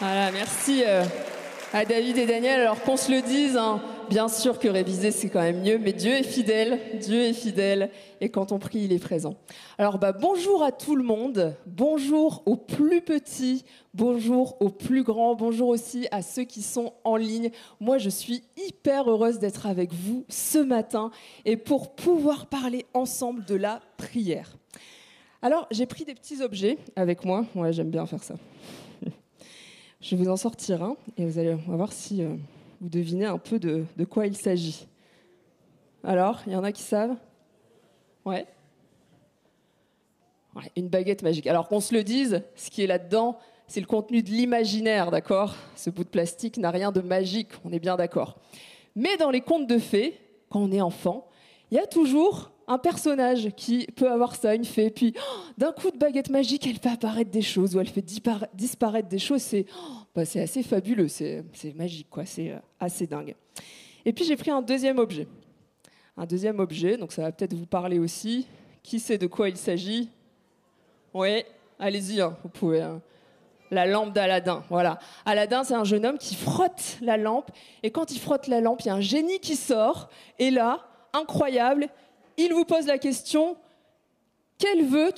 Voilà, merci euh, à David et Daniel. Alors qu'on se le dise, hein, bien sûr que réviser c'est quand même mieux, mais Dieu est fidèle, Dieu est fidèle, et quand on prie, il est présent. Alors bah, bonjour à tout le monde, bonjour aux plus petits, bonjour aux plus grands, bonjour aussi à ceux qui sont en ligne. Moi je suis hyper heureuse d'être avec vous ce matin et pour pouvoir parler ensemble de la prière. Alors j'ai pris des petits objets avec moi, ouais j'aime bien faire ça. Je vais vous en sortir un et vous allez voir si euh, vous devinez un peu de, de quoi il s'agit. Alors, il y en a qui savent? Ouais. Ouais, Une baguette magique. Alors qu'on se le dise, ce qui est là-dedans, c'est le contenu de l'imaginaire, d'accord? Ce bout de plastique n'a rien de magique, on est bien d'accord. Mais dans les contes de fées, quand on est enfant, il y a toujours un personnage qui peut avoir ça, une fée, puis oh, d'un coup de baguette magique, elle fait apparaître des choses, ou elle fait dispara- disparaître des choses. C'est oh, bah, assez fabuleux, c'est c'est magique, quoi. C'est euh, assez dingue. Et puis j'ai pris un deuxième objet. Un deuxième objet, donc ça va peut-être vous parler aussi. Qui sait de quoi il s'agit? Oui, allez-y, hein, vous pouvez. hein. La lampe d'Aladin, voilà. Aladin, c'est un jeune homme qui frotte la lampe, et quand il frotte la lampe, il y a un génie qui sort, et là, incroyable, il vous pose la question quel vœu